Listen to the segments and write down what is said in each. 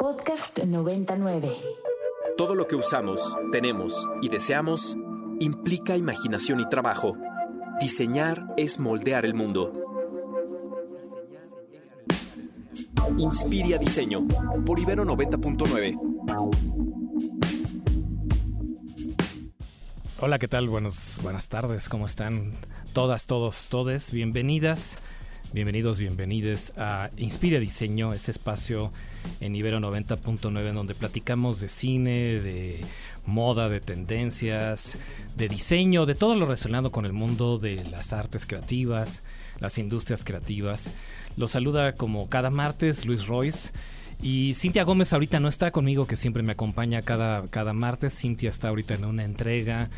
Podcast 99. Todo lo que usamos, tenemos y deseamos implica imaginación y trabajo. Diseñar es moldear el mundo. Inspiria Diseño por Ibero 90.9. Hola, ¿qué tal? Buenos, buenas tardes, ¿cómo están? Todas, todos, todes, bienvenidas, bienvenidos, bienvenides a Inspira Diseño, este espacio en Ibero 90.9 donde platicamos de cine, de moda, de tendencias, de diseño, de todo lo relacionado con el mundo de las artes creativas, las industrias creativas. Los saluda como cada martes Luis Royce. Y Cintia Gómez ahorita no está conmigo, que siempre me acompaña cada, cada martes. Cintia está ahorita en una entrega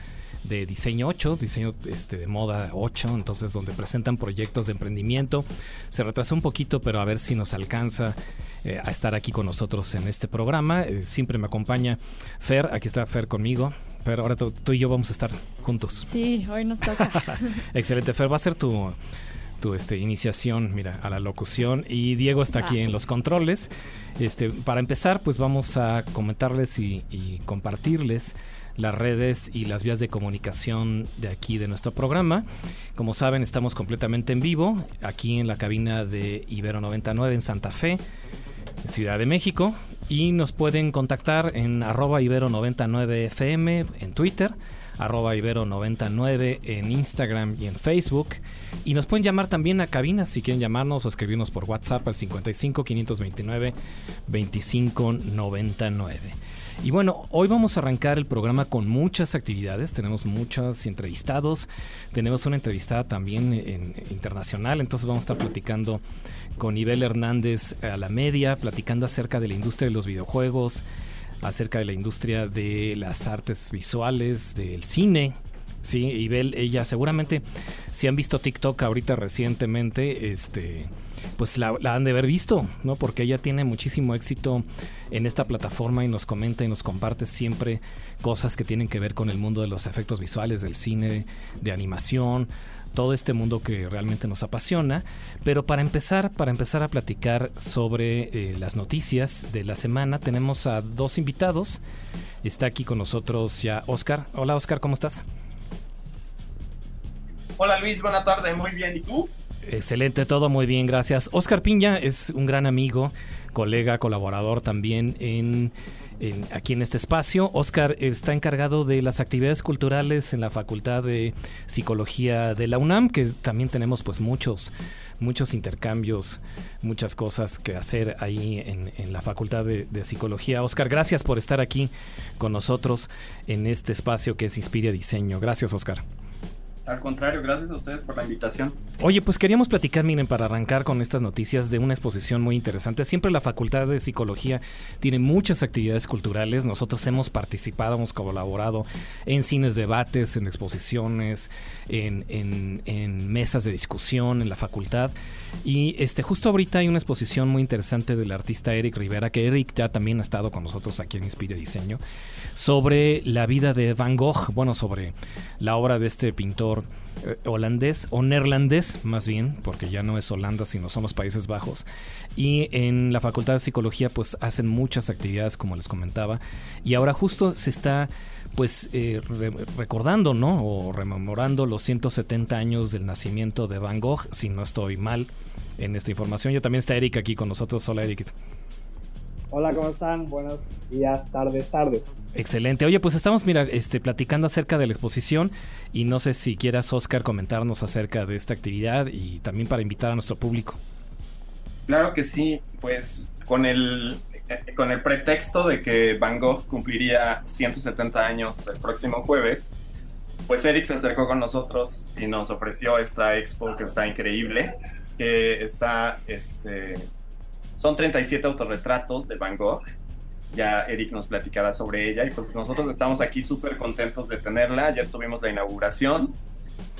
de diseño 8, diseño este, de moda 8, entonces donde presentan proyectos de emprendimiento. Se retrasó un poquito, pero a ver si nos alcanza eh, a estar aquí con nosotros en este programa. Eh, siempre me acompaña Fer, aquí está Fer conmigo. Pero ahora tú, tú y yo vamos a estar juntos. Sí, hoy nos toca. Excelente, Fer, va a ser tu tu este, iniciación, mira, a la locución. Y Diego está aquí Ah. en los controles. Este, para empezar, pues vamos a comentarles y, y compartirles las redes y las vías de comunicación de aquí de nuestro programa. Como saben, estamos completamente en vivo, aquí en la cabina de Ibero 99 en Santa Fe, Ciudad de México. Y nos pueden contactar en arroba ibero99fm en Twitter, arroba ibero99 en Instagram y en Facebook. Y nos pueden llamar también a cabinas si quieren llamarnos o escribirnos por WhatsApp al 55 529 2599. Y bueno, hoy vamos a arrancar el programa con muchas actividades. Tenemos muchos entrevistados. Tenemos una entrevistada también internacional. Entonces vamos a estar platicando con Ibel Hernández a la media, platicando acerca de la industria de los videojuegos, acerca de la industria de las artes visuales, del cine. Sí, Ibel, ella seguramente, si han visto TikTok ahorita recientemente, este, pues la, la han de haber visto, ¿no? Porque ella tiene muchísimo éxito en esta plataforma y nos comenta y nos comparte siempre cosas que tienen que ver con el mundo de los efectos visuales, del cine, de animación, todo este mundo que realmente nos apasiona. Pero para empezar, para empezar a platicar sobre eh, las noticias de la semana, tenemos a dos invitados. Está aquí con nosotros ya Oscar. Hola Oscar, ¿cómo estás? Hola Luis, buena tarde, muy bien. ¿Y tú? Excelente, todo muy bien, gracias. Oscar Piña es un gran amigo, colega, colaborador también en, en- aquí en este espacio. Oscar está encargado de las actividades culturales en la Facultad de Psicología de la UNAM, que también tenemos pues muchos muchos intercambios, muchas cosas que hacer ahí en, la Facultad de, de Psicología. Oscar, gracias por estar aquí con nosotros en este espacio que es Inspira Diseño. Gracias, Oscar. Al contrario, gracias a ustedes por la invitación. Oye, pues queríamos platicar, miren, para arrancar con estas noticias de una exposición muy interesante. Siempre la Facultad de Psicología tiene muchas actividades culturales. Nosotros hemos participado, hemos colaborado en cines debates, en exposiciones, en, mesas de discusión en la facultad. Y este, justo ahorita hay una exposición muy interesante del artista Eric Rivera, que Eric ya también ha estado con nosotros aquí en Inspire Diseño, sobre la vida de Van Gogh, bueno, sobre la obra de este pintor eh, holandés o neerlandés más bien, porque ya no es Holanda, sino son los Países Bajos. Y en la Facultad de Psicología pues hacen muchas actividades, como les comentaba, y ahora justo se está pues eh, re- recordando, ¿no? O rememorando los 170 años del nacimiento de Van Gogh, si no estoy mal en esta información. Ya también está Eric aquí con nosotros. Hola Eric. Hola, ¿cómo están? Buenos días, tardes, tardes. Excelente. Oye, pues estamos, mira, este, platicando acerca de la exposición y no sé si quieras, Oscar, comentarnos acerca de esta actividad y también para invitar a nuestro público. Claro que sí, pues con el, con el pretexto de que Van Gogh cumpliría 170 años el próximo jueves, pues Eric se acercó con nosotros y nos ofreció esta expo que está increíble, que está, este, son 37 autorretratos de Van Gogh. Ya Eric nos platicará sobre ella y pues nosotros estamos aquí súper contentos de tenerla. Ayer tuvimos la inauguración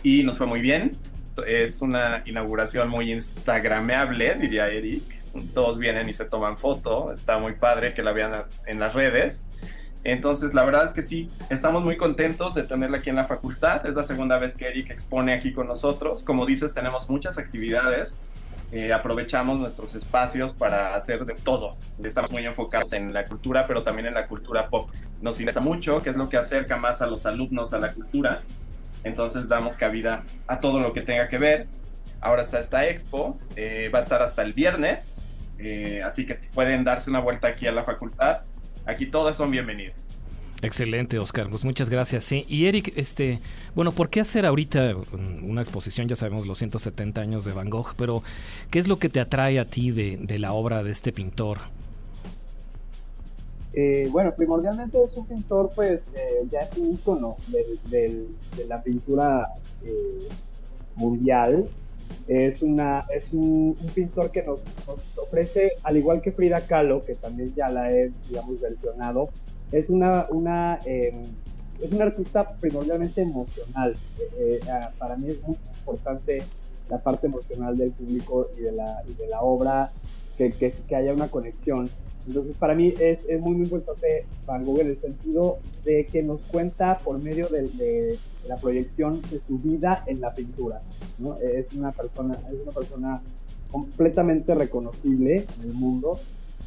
y nos fue muy bien. Es una inauguración muy instagrameable, diría Eric. Todos vienen y se toman foto. Está muy padre que la vean en las redes. Entonces, la verdad es que sí, estamos muy contentos de tenerla aquí en la facultad. Es la segunda vez que Eric expone aquí con nosotros. Como dices, tenemos muchas actividades. Eh, aprovechamos nuestros espacios para hacer de todo. Estamos muy enfocados en la cultura, pero también en la cultura pop. Nos interesa mucho, que es lo que acerca más a los alumnos a la cultura. Entonces damos cabida a todo lo que tenga que ver. Ahora está esta expo, eh, va a estar hasta el viernes, eh, así que si pueden darse una vuelta aquí a la facultad, aquí todas son bienvenidas. Excelente, Oscar. Pues muchas gracias. Y Eric, este, bueno, ¿por qué hacer ahorita una exposición? Ya sabemos los 170 años de Van Gogh, pero ¿qué es lo que te atrae a ti de, la obra de este pintor? Eh, bueno, primordialmente es un pintor, pues, eh, ya es un ícono de, la pintura eh, mundial. Es, una, es un, pintor que nos, nos, ofrece, al igual que Frida Kahlo, que también ya la he, digamos, versionado, es una, una em, es un artista primordialmente emocional. Eh, eh, ah, para mí es muy importante la parte emocional del público y de la, de la obra, que, que, haya una conexión. Entonces, para mí es, es, muy, muy importante Van Gogh en el sentido de que nos cuenta por medio de, la proyección de su vida en la pintura. ¿no? Es, una persona, es una persona completamente reconocible en el mundo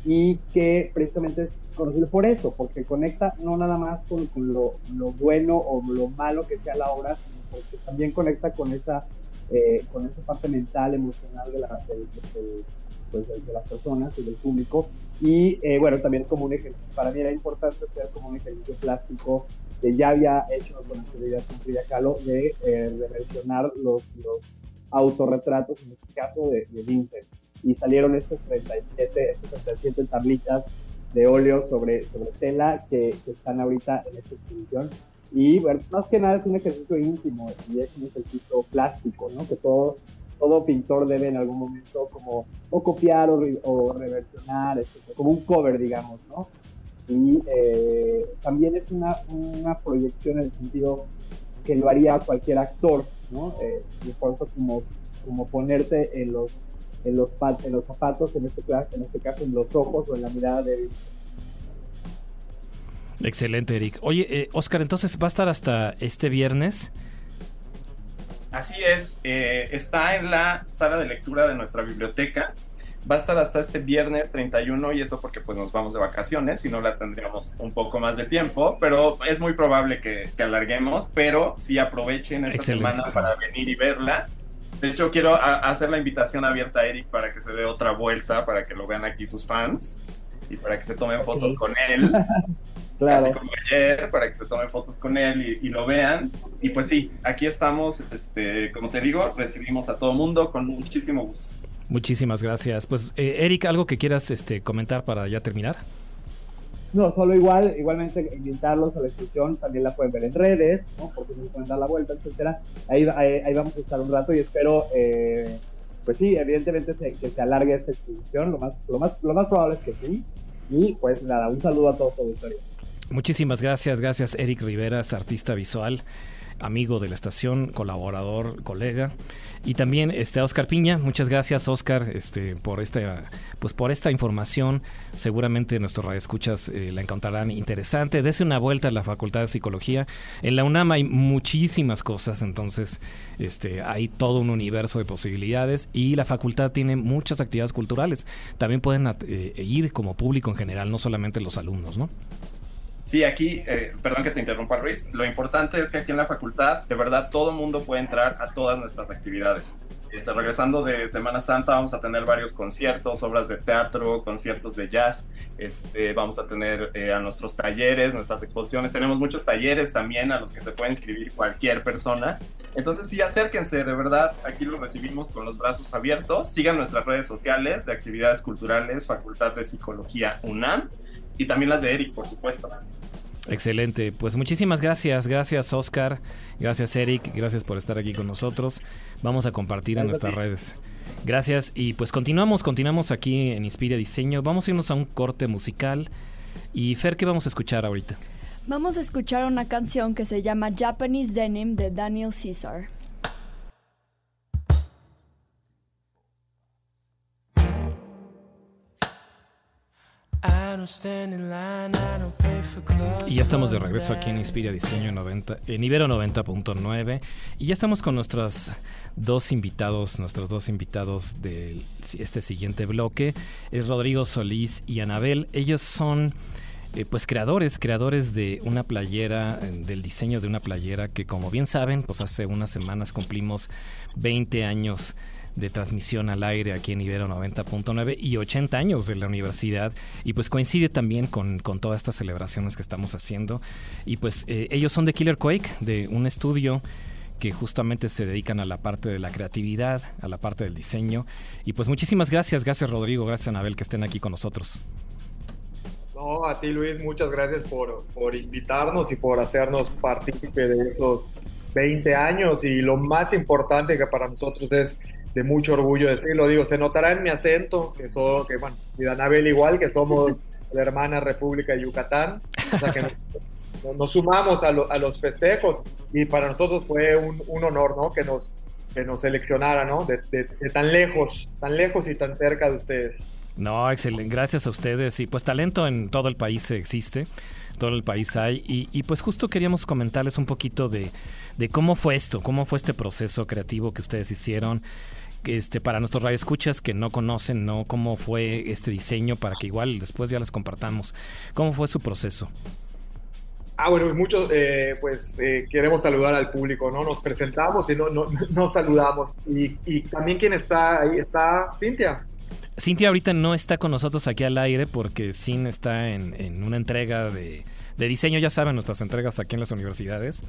y que precisamente conocido por eso, porque conecta no nada más con, lo, bueno o lo malo que sea la obra, sino porque también conecta con esa, eh, con esa parte mental, emocional de, la, pues, de, las personas y del público. Y eh, bueno, también como un ejercicio, para mí era importante hacer como un ejercicio plástico que ya había hecho con anterioridad con Frida Kahlo de, eh, de mencionar los, los autorretratos, en este caso de, de Vincent y salieron estos 37, estas 37 tablitas de óleo sobre, sobre tela que, están ahorita en esta exposición. Y bueno, más que nada es un ejercicio íntimo y es un ejercicio plástico, ¿no? Que todo, todo pintor debe en algún momento como o copiar o, o reversionar, como un cover, digamos, ¿no? Y eh, también es una, una proyección en el sentido que lo haría cualquier actor, ¿no? Eh, y por como, como ponerte en los en los, en los zapatos, en este, en este caso en los ojos o en la mirada de Excelente, Eric. Oye, eh, Oscar, entonces va a estar hasta este viernes. Así es, eh, está en la sala de lectura de nuestra biblioteca. Va a estar hasta este viernes 31 y eso porque pues nos vamos de vacaciones y no la tendríamos un poco más de tiempo, pero es muy probable que, alarguemos, pero sí aprovechen esta semana para venir y verla. De hecho, quiero hacer la invitación abierta a Eric para que se dé otra vuelta, para que lo vean aquí sus fans y para que se tomen fotos con él. claro. como ayer, para que se tomen fotos con él y, lo vean. Y pues sí, aquí estamos, este, como te digo, recibimos a todo mundo con muchísimo gusto. Muchísimas gracias. Pues, eh, Eric, ¿algo que quieras este, comentar para ya terminar? No, solo igual, igualmente invitarlos a la exposición, también la pueden ver en redes, ¿no? porque se pueden dar la vuelta, etcétera. Ahí, ahí, vamos a estar un rato y espero, eh, pues sí, evidentemente que se alargue esta exposición, lo más, lo más, lo más probable es que sí. Y pues nada, un saludo a todos auditorio. Muchísimas gracias, gracias Eric Riveras, artista visual amigo de la estación, colaborador, colega. Y también este Oscar Piña, muchas gracias Oscar este, por esta pues por esta información. Seguramente nuestros radioescuchas eh, la encontrarán interesante. Dese una vuelta a la Facultad de Psicología. En la UNAM hay muchísimas cosas, entonces este hay todo un universo de posibilidades y la facultad tiene muchas actividades culturales. También pueden eh, ir como público en general, no solamente los alumnos, ¿no? Sí, aquí, eh, perdón que te interrumpa Luis, lo importante es que aquí en la facultad, de verdad, todo mundo puede entrar a todas nuestras actividades. Este, regresando de Semana Santa, vamos a tener varios conciertos, obras de teatro, conciertos de jazz, este, vamos a tener eh, a nuestros talleres, nuestras exposiciones, tenemos muchos talleres también a los que se puede inscribir cualquier persona. Entonces sí, acérquense, de verdad, aquí lo recibimos con los brazos abiertos. Sigan nuestras redes sociales de actividades culturales, Facultad de Psicología UNAM y también las de Eric, por supuesto. Excelente, pues muchísimas gracias, gracias Oscar, gracias Eric, gracias por estar aquí con nosotros. Vamos a compartir en nuestras redes. Gracias y pues continuamos, continuamos aquí en Inspira Diseño. Vamos a irnos a un corte musical. Y Fer, ¿qué vamos a escuchar ahorita? Vamos a escuchar una canción que se llama Japanese Denim de Daniel Caesar. Y ya estamos de regreso aquí en Inspira Diseño 90, en Ibero 90.9 y ya estamos con nuestros dos invitados, nuestros dos invitados de este siguiente bloque, es Rodrigo Solís y Anabel. Ellos son eh, pues creadores, creadores de una playera, eh, del diseño de una playera que como bien saben, pues hace unas semanas cumplimos 20 años de transmisión al aire aquí en Ibero 90.9 y 80 años de la universidad. Y pues coincide también con, todas estas celebraciones que estamos haciendo. Y pues eh, ellos son de Killer Quake, de un estudio que justamente se dedican a la parte de la creatividad, a la parte del diseño. Y pues muchísimas gracias, gracias Rodrigo, gracias Anabel que estén aquí con nosotros. No, a ti Luis, muchas gracias por, por invitarnos y por hacernos partícipe de estos 20 años. Y lo más importante que para nosotros es de mucho orgullo decirlo, digo, se notará en mi acento, que todo, que bueno, y Anabel igual, que somos la hermana República de Yucatán, o sea que nos, sumamos a, a, los festejos y para nosotros fue un, un honor, ¿no? Que nos, que nos seleccionara, ¿no? De, de, tan lejos, tan lejos y tan cerca de ustedes. No, excelente, gracias a ustedes y pues talento en todo el país existe todo el país hay. Y, y, pues justo queríamos comentarles un poquito de, de, cómo fue esto, cómo fue este proceso creativo que ustedes hicieron, este, para nuestros radioescuchas que no conocen no cómo fue este diseño para que igual después ya les compartamos cómo fue su proceso Ah, bueno, muchos, eh, pues eh, queremos saludar al público, ¿no? Nos presentamos y no, no, no saludamos. Y, y, también quien está ahí está Cintia. Cintia ahorita no está con nosotros aquí al aire porque Sin está en, en una entrega de, de diseño, ya saben, nuestras entregas aquí en las universidades. y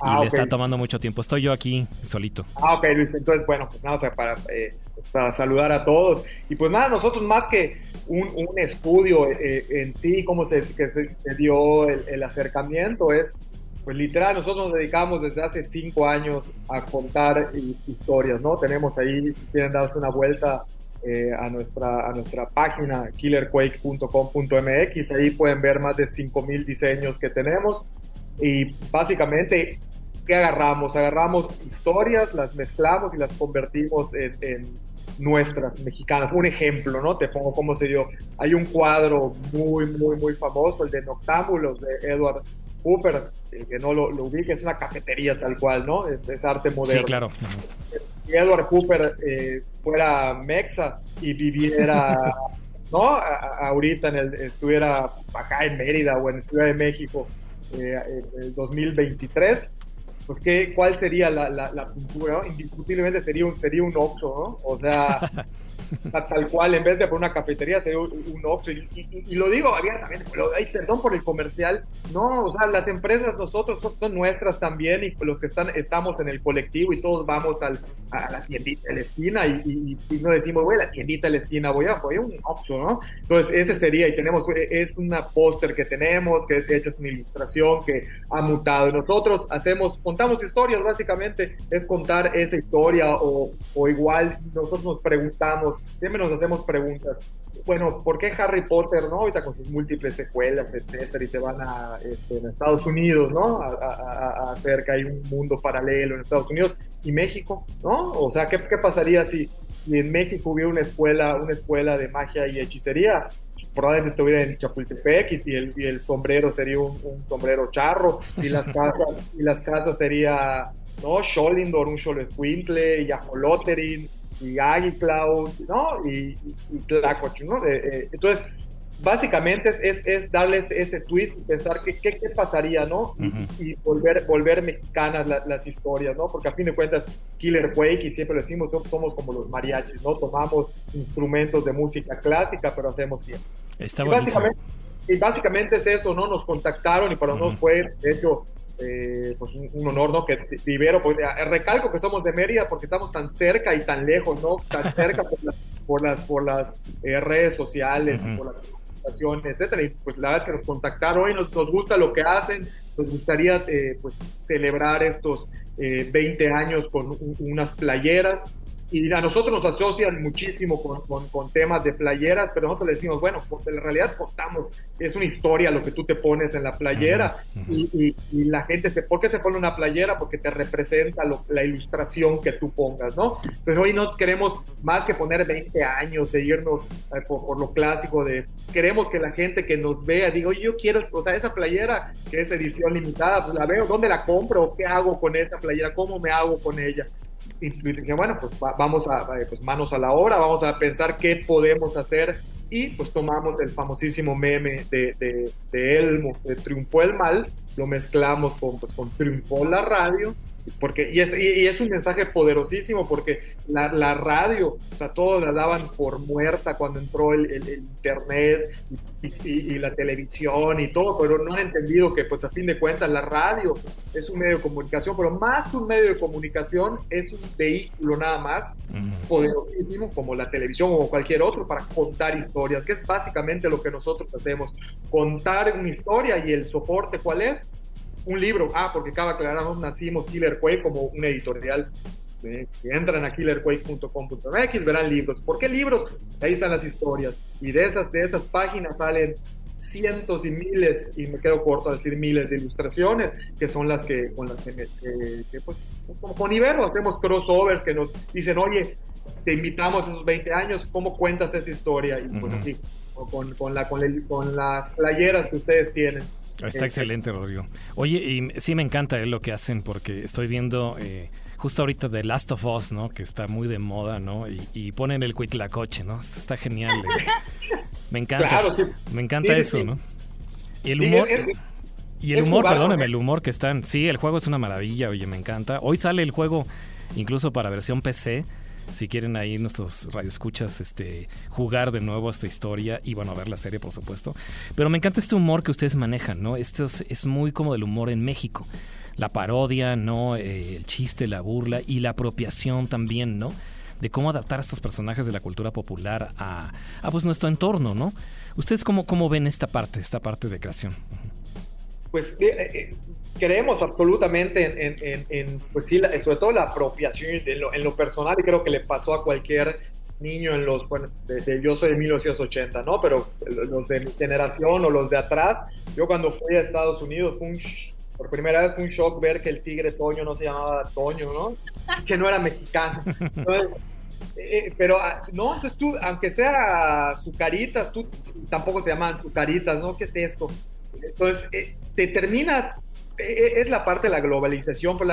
ah, le está tomando mucho tiempo. Estoy yo aquí solito. Ah, ok, Luis. Entonces, bueno, pues nada, para, eh, para saludar a todos. Y pues nada, nosotros más que un, un estudio eh, en sí, cómo se, que se, dio el, el, acercamiento, es, pues literal, nosotros nos dedicamos desde hace cinco años a contar historias, ¿no? Tenemos ahí, si quieren darse una vuelta eh, a, nuestra, a nuestra página killerquake.com.mx. Ahí pueden ver más de 5.000 diseños que tenemos. Y básicamente, ¿qué agarramos? Agarramos historias, las mezclamos y las convertimos en, nuestras mexicanas. Un ejemplo, ¿no? Te pongo cómo se dio. Hay un cuadro muy, muy, muy famoso, el de Noctámbulos de Edward Cooper, el que no lo, lo ubique, es una cafetería tal cual, ¿no? Es, es arte moderno. Sí, claro si Edward Cooper eh, fuera mexa y viviera, ¿no? ahorita en el, estuviera acá en Mérida o en Ciudad de México eh, en el 2023, pues ¿qué, ¿cuál sería la, la, pintura? Indiscutiblemente sería un, sería un Oxxo, ¿no? O sea, tal cual, en vez de por una cafetería, sería un, Oxxo. Y, lo digo abiertamente, ay, perdón por el comercial. No, o sea, las empresas nosotros son, nuestras también y los que están, estamos en el colectivo y todos vamos al, a la tiendita de la esquina y, no decimos, voy a la tiendita de la esquina, voy a, voy a un Oxxo, ¿no? Entonces, ese sería, y tenemos, es una póster que tenemos, que de hecho es una ilustración que ha mutado. Y nosotros hacemos, contamos historias, básicamente, es contar esa historia o, o igual nosotros nos preguntamos, siempre nos hacemos preguntas. Bueno, ¿por qué Harry Potter, no? Ahorita con sus múltiples secuelas, etcétera, y se van a, este, Estados Unidos, ¿no? A, hacer que hay un mundo paralelo en Estados Unidos y México, ¿no? O sea, ¿qué, qué pasaría si, en México hubiera una escuela, una escuela de magia y hechicería? probablemente estuviera en Chapultepec y el, y el sombrero sería un, sombrero charro y las casas y las casas sería no Scholindor, un Xolescuintle y Ajoloterin y Cloud, ¿no? Y, y, ¿no? Eh, entonces, básicamente es, es, darles ese twist y pensar qué, qué, pasaría, ¿no? y, volver, volver mexicanas las historias, ¿no? Porque a fin de cuentas, Killer Quake, y siempre lo decimos, somos como los mariachis, ¿no? Tomamos instrumentos de música clásica, pero hacemos bien. Está y básicamente, y básicamente es eso, ¿no? Nos contactaron y para nosotros fue, de hecho, eh, pues un, honor, ¿no? Que Vivero, pues, eh, recalco que somos de Mérida porque estamos tan cerca y tan lejos, ¿no? Tan cerca por, las, por las eh, redes sociales, por las comunicaciones, etcétera. Y pues la verdad es que nos contactaron y nos, nos gusta lo que hacen, nos gustaría pues celebrar estos 20 años con unas playeras y a nosotros nos asocian muchísimo con, con, temas de playeras, pero nosotros le decimos, bueno, pues en realidad contamos, es una historia lo que tú te pones en la playera y, y, la gente se, ¿por qué se pone una playera? Porque te representa la ilustración que tú pongas, ¿no? Pero hoy no queremos más que poner 20 años, seguirnos eh, por, lo clásico de, queremos que la gente que nos vea diga, yo quiero, o sea, esa playera que es edición limitada, pues la veo, ¿dónde la compro? ¿Qué hago con esa playera? ¿Cómo me hago con ella? Y dije, bueno, pues vamos a, pues manos a la obra, vamos a pensar qué podemos hacer y pues tomamos el famosísimo meme de, de, de Elmo, de Triunfó el Mal, lo mezclamos con, pues, con Triunfó la Radio porque, y, es, y, es un mensaje poderosísimo porque la, la, radio, o sea, todos la daban por muerta cuando entró el, el, internet y, y, la televisión y todo, pero no han entendido que, pues a fin de cuentas, la radio es un medio de comunicación, pero más que un medio de comunicación, es un vehículo nada más poderosísimo como la televisión o cualquier otro para contar historias, que es básicamente lo que nosotros hacemos, contar una historia y el soporte, ¿cuál es? Un libro, ah, porque cada aclaramos, nacimos Killer Quake como un editorial. Que entran a killerquake.com.mx verán libros. ¿Por qué libros? Ahí están las historias. Y de esas, de esas páginas salen cientos y miles, y me quedo corto al decir miles de ilustraciones, que son las que con las que, que, pues, como con Ibero hacemos crossovers que nos dicen, oye, te invitamos a esos 20 años, ¿cómo cuentas esa historia? Y pues así, con, con, la, con, con las playeras que ustedes tienen. Está excelente, Rodrigo. Oye, y sí me encanta eh, lo que hacen porque estoy viendo eh, justo ahorita The Last of Us, ¿no? Que está muy de moda, ¿no? Y, ponen el cuitlacoche, ¿no? Está genial. Eh. Me encanta. Me encanta eso, ¿no? Y el humor... y el humor, perdóneme, el humor que están. Sí, el juego es una maravilla, oye, me encanta. Hoy sale el juego incluso para versión PC si quieren ahí nuestros radioescuchas este, jugar de nuevo esta historia y bueno, ver la serie por supuesto. Pero me encanta este humor que ustedes manejan, ¿no? Esto es, muy como del humor en México. La parodia, ¿no? Eh, el chiste, la burla y la apropiación también, ¿no? De cómo adaptar a estos personajes de la cultura popular a, a pues nuestro entorno, ¿no? ¿Ustedes cómo, cómo ven esta parte, esta parte de creación? Pues eh, eh, creemos absolutamente en, en, pues sí, sobre todo la apropiación en lo personal y creo que le pasó a cualquier niño en los, bueno, yo soy de 1980, ¿no? Pero los de mi generación o los de atrás, yo cuando fui a Estados Unidos fue un, por primera vez fue un shock ver que el tigre Toño no se llamaba Toño, ¿no? Que no era mexicano. Entonces, eh, pero, ah, no, entonces tú, aunque sea Zucaritas, tú tampoco se llaman Zucaritas, ¿no? ¿Qué es esto? Entonces, eh, te terminas es la parte de la globalización, pero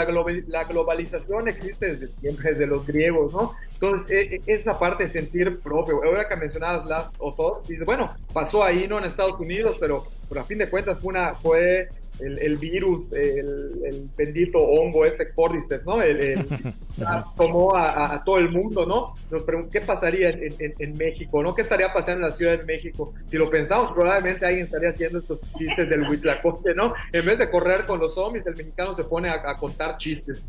la, globalización existe desde siempre, desde los griegos, ¿no? Entonces, e, esa parte de sentir propio. Ahora que mencionabas Last of Us, dices, bueno, pasó ahí, ¿no? En Estados Unidos, pero, pero a fin de cuentas fue, una, fue el, virus, el, bendito hongo este Cordyceps, ¿no? El, tomó a, todo el mundo, ¿no? Nos preguntó qué pasaría en, México, ¿no? ¿Qué estaría pasando en la Ciudad de México? Si lo pensamos, probablemente alguien estaría haciendo estos chistes del Huitlacoche, ¿no? En vez de correr con los zombies, el mexicano se pone a, contar chistes.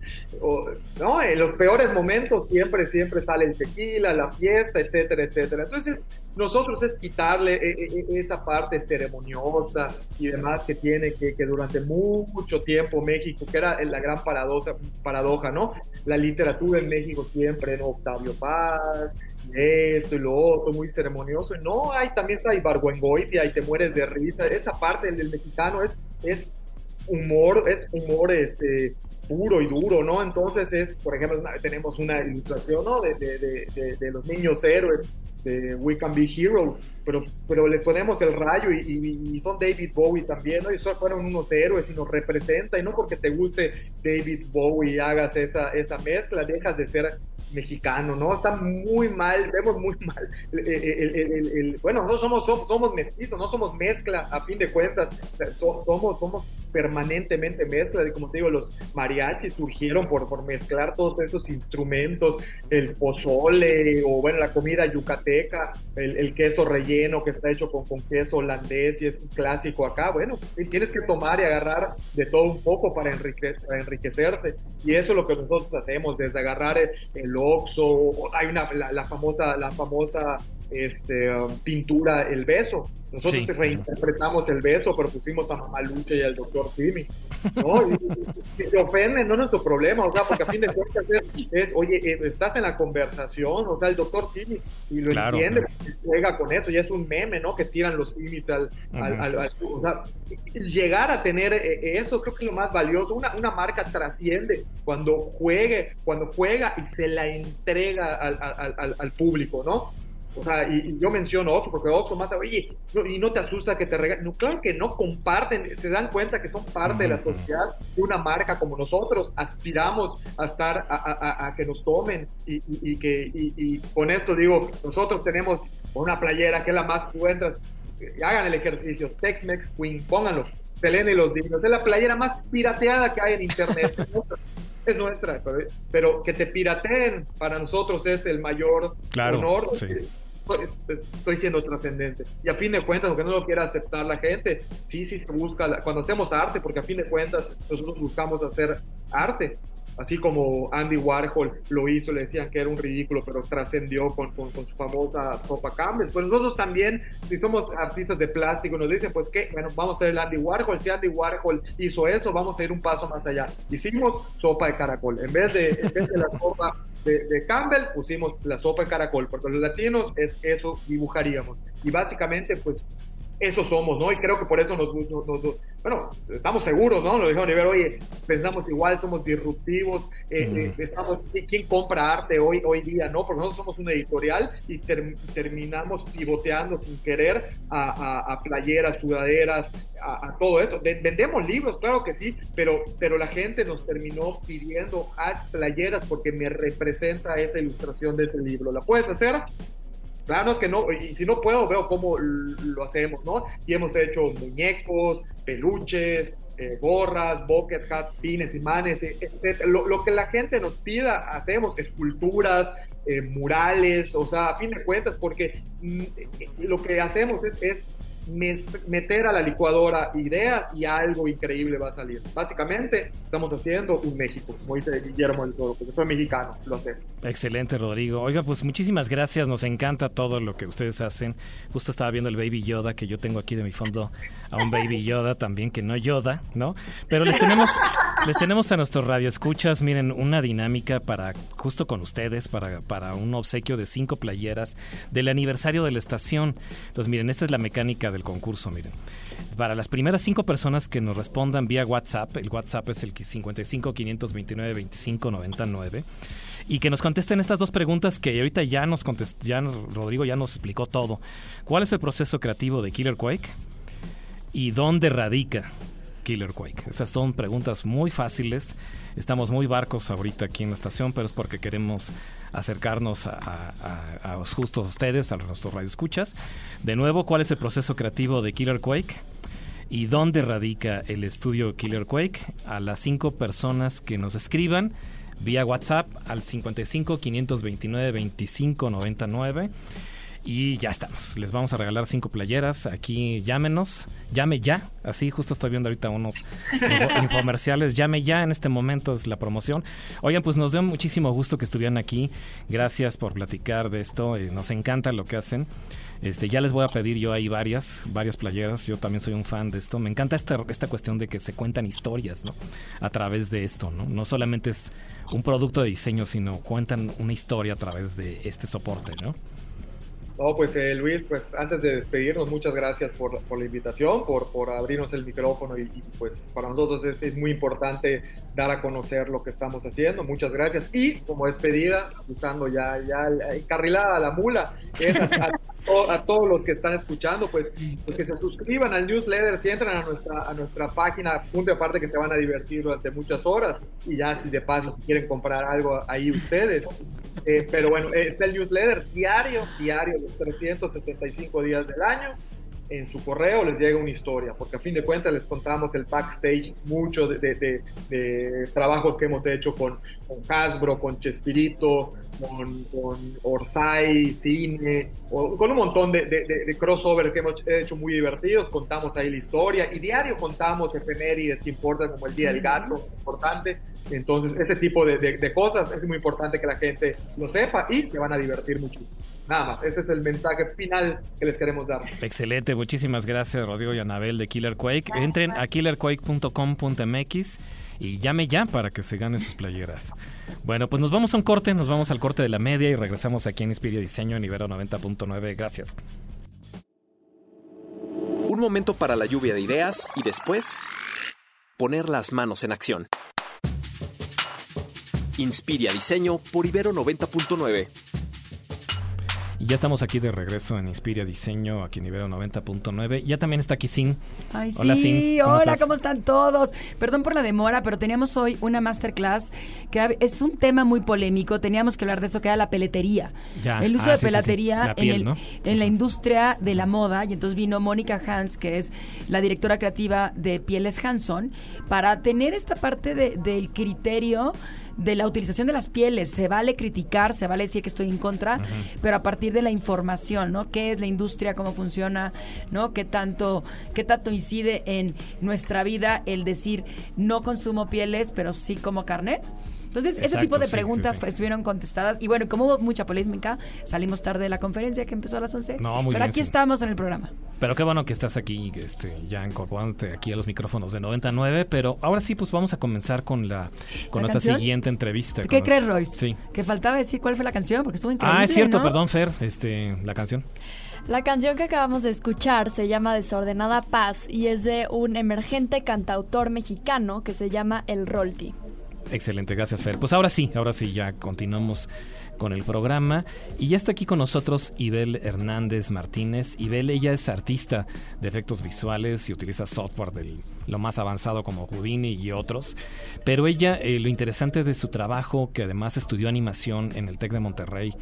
¿No? En los peores momentos siempre, siempre sale el tequila, la fiesta, etcétera, etcétera. Entonces, nosotros es quitarle eh, eh, eh, esa parte ceremoniosa y demás que tiene que, que durante mucho tiempo México, que era la gran paradoja, paradoja, ¿no? La literatura en México siempre, ¿no? Octavio Paz, esto y lo otro, muy ceremonioso. No, hay también está Ibargüengoitia y te mueres de risa. Esa parte del, mexicano es, es humor, es humor este, puro y duro, ¿no? Entonces es, por ejemplo, tenemos una ilustración, ¿no? De, de, los niños héroes de We Can Be Heroes, pero, pero les ponemos el rayo y, son David Bowie también, ¿no? Y fueron unos héroes y nos representa, y no porque te guste David Bowie y hagas esa, esa mezcla, dejas de ser mexicano, ¿no? Está muy mal, vemos muy mal. El, bueno, no somos, somos, somos, mestizos, no somos mezcla, a fin de cuentas, somos, somos permanentemente mezcla, y como te digo, los mariachis surgieron por, por mezclar todos esos instrumentos, el pozole, o bueno, la comida yucateca, el, queso relleno que está hecho con, con queso holandés y es un clásico acá, bueno, tienes que tomar y agarrar de todo un poco para, enriquecerte, y eso es lo que nosotros hacemos, desde agarrar el, Oxxo, hay una, la, famosa, la famosa este, um, pintura El Beso. Nosotros reinterpretamos el beso, pero pusimos a Mamalucha y al doctor Simi. ¿no? Y, se ofenden, no es nuestro problema, o sea, porque a fin de cuentas es, oye, eh, estás en la conversación, o sea, el doctor Simi, y lo entiende, juega con eso, ya es un meme, ¿no? Que tiran los Simis al, al, o sea, llegar a tener eh, eso, creo que es lo más valioso. Una, una marca trasciende cuando juegue, cuando juega y se la entrega al, al público, ¿no? O sea, y, yo menciono otro, porque otro más, oye, y no te asusta que te regalen. No, claro que no comparten, se dan cuenta que son parte de la sociedad de una marca como nosotros. Aspiramos a estar, a, que nos tomen y, que, y, con esto digo, nosotros tenemos una playera que es la más, encuentras, hagan el ejercicio, Tex-Mex Queen, pónganlo, Selena y los Dignos, es la playera más pirateada que hay en internet. es nuestra, pero, que te pirateen para nosotros es el mayor honor. Sí estoy, siendo trascendente. Y a fin de cuentas, aunque no lo quiera aceptar la gente, sí, sí se busca, cuando hacemos arte, porque a fin de cuentas nosotros buscamos hacer arte, así como Andy Warhol lo hizo, le decían que era un ridículo, pero trascendió con, con, su famosa sopa Campbell. Pues nosotros también, si somos artistas de plástico, nos dicen, pues que, bueno, vamos a ser el Andy Warhol, si Andy Warhol hizo eso, vamos a ir un paso más allá. Hicimos sopa de caracol, en vez de, en vez de la sopa de, Campbell pusimos la sopa de caracol, porque los latinos es eso dibujaríamos. Y básicamente, pues eso somos, ¿no? Y creo que por eso nos, bueno, estamos seguros, ¿no? Lo dijeron Oliver, oye, pensamos igual, somos disruptivos, eh, eh, estamos, ¿quién compra arte hoy, hoy día, no? Porque nosotros somos una editorial y terminamos pivoteando sin querer a, playeras, sudaderas, a, todo esto. vendemos libros, claro que sí, pero, pero la gente nos terminó pidiendo, haz playeras porque me representa esa ilustración de ese libro. ¿La puedes hacer? Claro, es que no, y si no puedo, veo cómo lo hacemos, ¿no? Y hemos hecho muñecos, peluches, eh, gorras, bucket hat, pines, imanes, etc. Lo, lo, que la gente nos pida, hacemos, esculturas, eh, murales, o sea, a fin de cuentas, porque mm, eh, lo que hacemos es, es meter a la licuadora ideas y algo increíble va a salir. Básicamente, estamos haciendo un México, como dice Guillermo del Toro, porque soy mexicano, lo hace. Excelente, Rodrigo. Oiga, pues muchísimas gracias, nos encanta todo lo que ustedes hacen. Justo estaba viendo el Baby Yoda, que yo tengo aquí de mi fondo a un Baby Yoda también, que no Yoda, ¿no? Pero les tenemos, les tenemos a nuestros radioescuchas, miren, una dinámica para, justo con ustedes, para, para un obsequio de cinco playeras del aniversario de la estación. Entonces, miren, esta es la mecánica del concurso, miren. Para las primeras cinco personas que nos respondan vía WhatsApp, el WhatsApp es el 55 529 25 99 y que nos contesten estas dos preguntas que ahorita ya nos contestó, ya Rodrigo ya nos explicó todo. ¿Cuál es el proceso creativo de Killer Quake? ¿Y dónde radica Killer Quake? Esas son preguntas muy fáciles. Estamos muy barcos ahorita aquí en la estación, pero es porque queremos acercarnos a, a, justo a ustedes, a nuestros radioescuchas. De nuevo, ¿cuál es el proceso creativo de Killer Quake? ¿Y dónde radica el estudio Killer Quake? A las cinco personas que nos escriban vía WhatsApp al 55 529 25 99 y ya estamos. Les vamos a regalar cinco playeras. Aquí llámenos. Llame ya. Así, justo estoy viendo ahorita unos infomerciales. Llame ya. En este momento es la promoción. Oigan, pues nos dio muchísimo gusto que estuvieran aquí. Gracias por platicar de esto. Eh, nos encanta lo que hacen. Este, ya les voy a pedir yo ahí varias, varias playeras. Yo también soy un fan de esto. Me encanta esta, esta cuestión de que se cuentan historias, ¿no? A través de esto, ¿no? No solamente es un producto de diseño, sino cuentan una historia a través de este soporte, ¿no? No, pues eh, Luis, pues antes de despedirnos, muchas gracias por, por la invitación, por, por, abrirnos el micrófono y, pues para nosotros es, es, muy importante dar a conocer lo que estamos haciendo. Muchas gracias. Y como despedida, usando ya, ya encarrilada la mula, a, todos los que están escuchando, pues, pues que se suscriban al newsletter, si entran a nuestra, a nuestra página, punto aparte que te van a divertir durante muchas horas y ya si de paso si quieren comprar algo ahí ustedes. Eh, pero bueno, está el newsletter diario, diario 365 días del año. En su correo les llega una historia, porque a fin de cuentas les contamos el backstage, mucho de, trabajos que hemos hecho con, con Hasbro, con Chespirito, con, con Orsay, Cine, con un montón de, de, crossover que hemos hecho muy divertidos. Contamos ahí la historia y diario contamos efemérides que importan, como el Día del Gato, importante. Entonces, ese tipo de, cosas es muy importante que la gente lo sepa y que van a divertir mucho. Nada más, ese es el mensaje final que les queremos dar. Excelente, muchísimas gracias Rodrigo y Anabel de Killer Quake. Entren a killerquake.com.mx y llame ya para que se ganen sus playeras. Bueno, pues nos vamos a un corte, nos vamos al corte de la media y regresamos aquí en Inspiria Diseño en Ibero 90.9. Gracias. Un momento para la lluvia de ideas y después poner las manos en acción. Inspiria Diseño por Ibero 90.9. Y ya estamos aquí de regreso en Inspira Diseño, aquí en Ibero 90.9. Ya también está aquí Sin. Ay, sí, Hola, Sin. ¿Cómo hola, estás? ¿cómo están todos? Perdón por la demora, pero teníamos hoy una masterclass que es un tema muy polémico. Teníamos que hablar de eso que era la peletería. Ya. El uso Ah, de sí, sí, sí. piel, en, el- ¿no? en la industria de la moda. Y entonces vino Mónica Hans, que es la directora creativa de Pieles Hanson, para tener esta parte de- del criterio de la utilización de las pieles. Se vale criticar, se vale decir que estoy en contra, pero a partir de la información, ¿no? ¿Qué es la industria? ¿Cómo funciona? ¿No? ¿Qué tanto, qué tanto incide en nuestra vida el decir no consumo pieles, pero sí como carne? Entonces, ese tipo de sí, preguntas sí, sí. fue- estuvieron contestadas. Y bueno, como hubo mucha polémica, salimos tarde de la conferencia que empezó a las 11. No, muy pero bien, aquí sí. estamos en el programa. Pero qué bueno que estás aquí, este, ya incorporándote aquí a los micrófonos de 99. Pero ahora sí, pues vamos a comenzar con la con ¿La nuestra canción? siguiente entrevista. ¿Qué con- crees, Royce? Sí. Que faltaba decir cuál fue la canción, porque estuvo increíble. Ah, es cierto, ¿no? perdón, Fer, este, la canción. La canción que acabamos de escuchar se llama Desordenada Paz y es de un emergente cantautor mexicano que se llama El Rolti. Excelente, gracias Fer. Pues ahora sí, ahora sí, ya continuamos con el programa. Y ya está aquí con nosotros Ibel Hernández Martínez. Ibel, ella es artista de efectos visuales y utiliza software de lo más avanzado como Houdini y otros. Pero ella, eh, lo interesante de su trabajo, que además estudió animación en el TEC de Monterrey,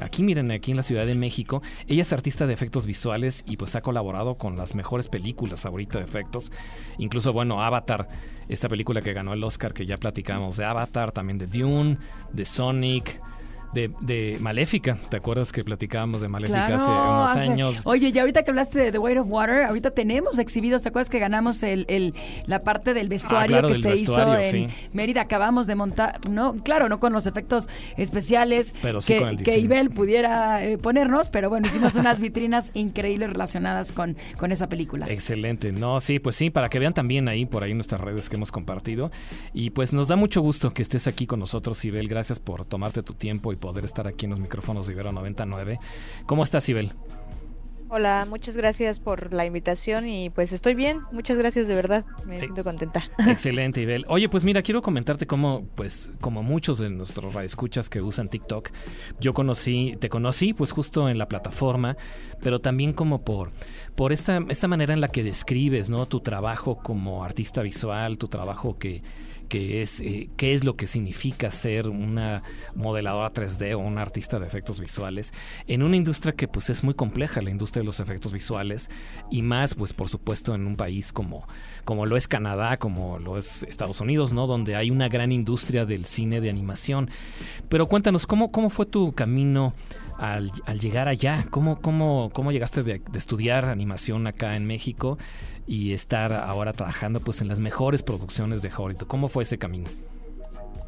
Aquí miren, aquí en la Ciudad de México, ella es artista de efectos visuales y pues ha colaborado con las mejores películas ahorita de efectos. Incluso, bueno, Avatar, esta película que ganó el Oscar, que ya platicamos de Avatar, también de Dune, de Sonic, de, de Maléfica. ¿Te acuerdas que platicábamos de Maléfica Claro, hace unos hace- años? Oye, y ahorita que hablaste de The Weight of Water, ahorita tenemos exhibidos, ¿te acuerdas que ganamos el, el- la parte del vestuario Ah, claro, que del se vestuario, hizo en sí. Mérida? Acabamos de montar, ¿no? Claro, no con los efectos especiales Pero sí que, con el que. Ibel pudiera eh, ponernos, pero bueno, hicimos unas vitrinas increíbles relacionadas con, con esa película. Excelente, no, sí, pues sí, para que vean también ahí por ahí nuestras redes que hemos compartido. Y pues nos da mucho gusto que estés aquí con nosotros, Ibel. Gracias por tomarte tu tiempo y poder estar aquí en los micrófonos de Ibero 99. ¿Cómo estás, Ibel? Hola, muchas gracias por la invitación y pues estoy bien, muchas gracias de verdad, me siento contenta. Excelente, Ibel. Oye, pues mira, quiero comentarte cómo, pues, como muchos de nuestros radioescuchas que usan TikTok, yo conocí, te conocí, pues, justo en la plataforma, pero también como por, por esta, esta manera en la que describes, ¿no? Tu trabajo como artista visual, tu trabajo que que es eh, qué es lo que significa ser una modeladora 3D o un artista de efectos visuales en una industria que pues es muy compleja la industria de los efectos visuales y más pues por supuesto en un país como como lo es Canadá como lo es Estados Unidos no donde hay una gran industria del cine de animación. Pero cuéntanos cómo cómo fue tu camino al, llegar allá cómo cómo cómo llegaste de, de estudiar animación acá en México y estar ahora trabajando pues en las mejores producciones de Hollywood. ¿Cómo fue ese camino?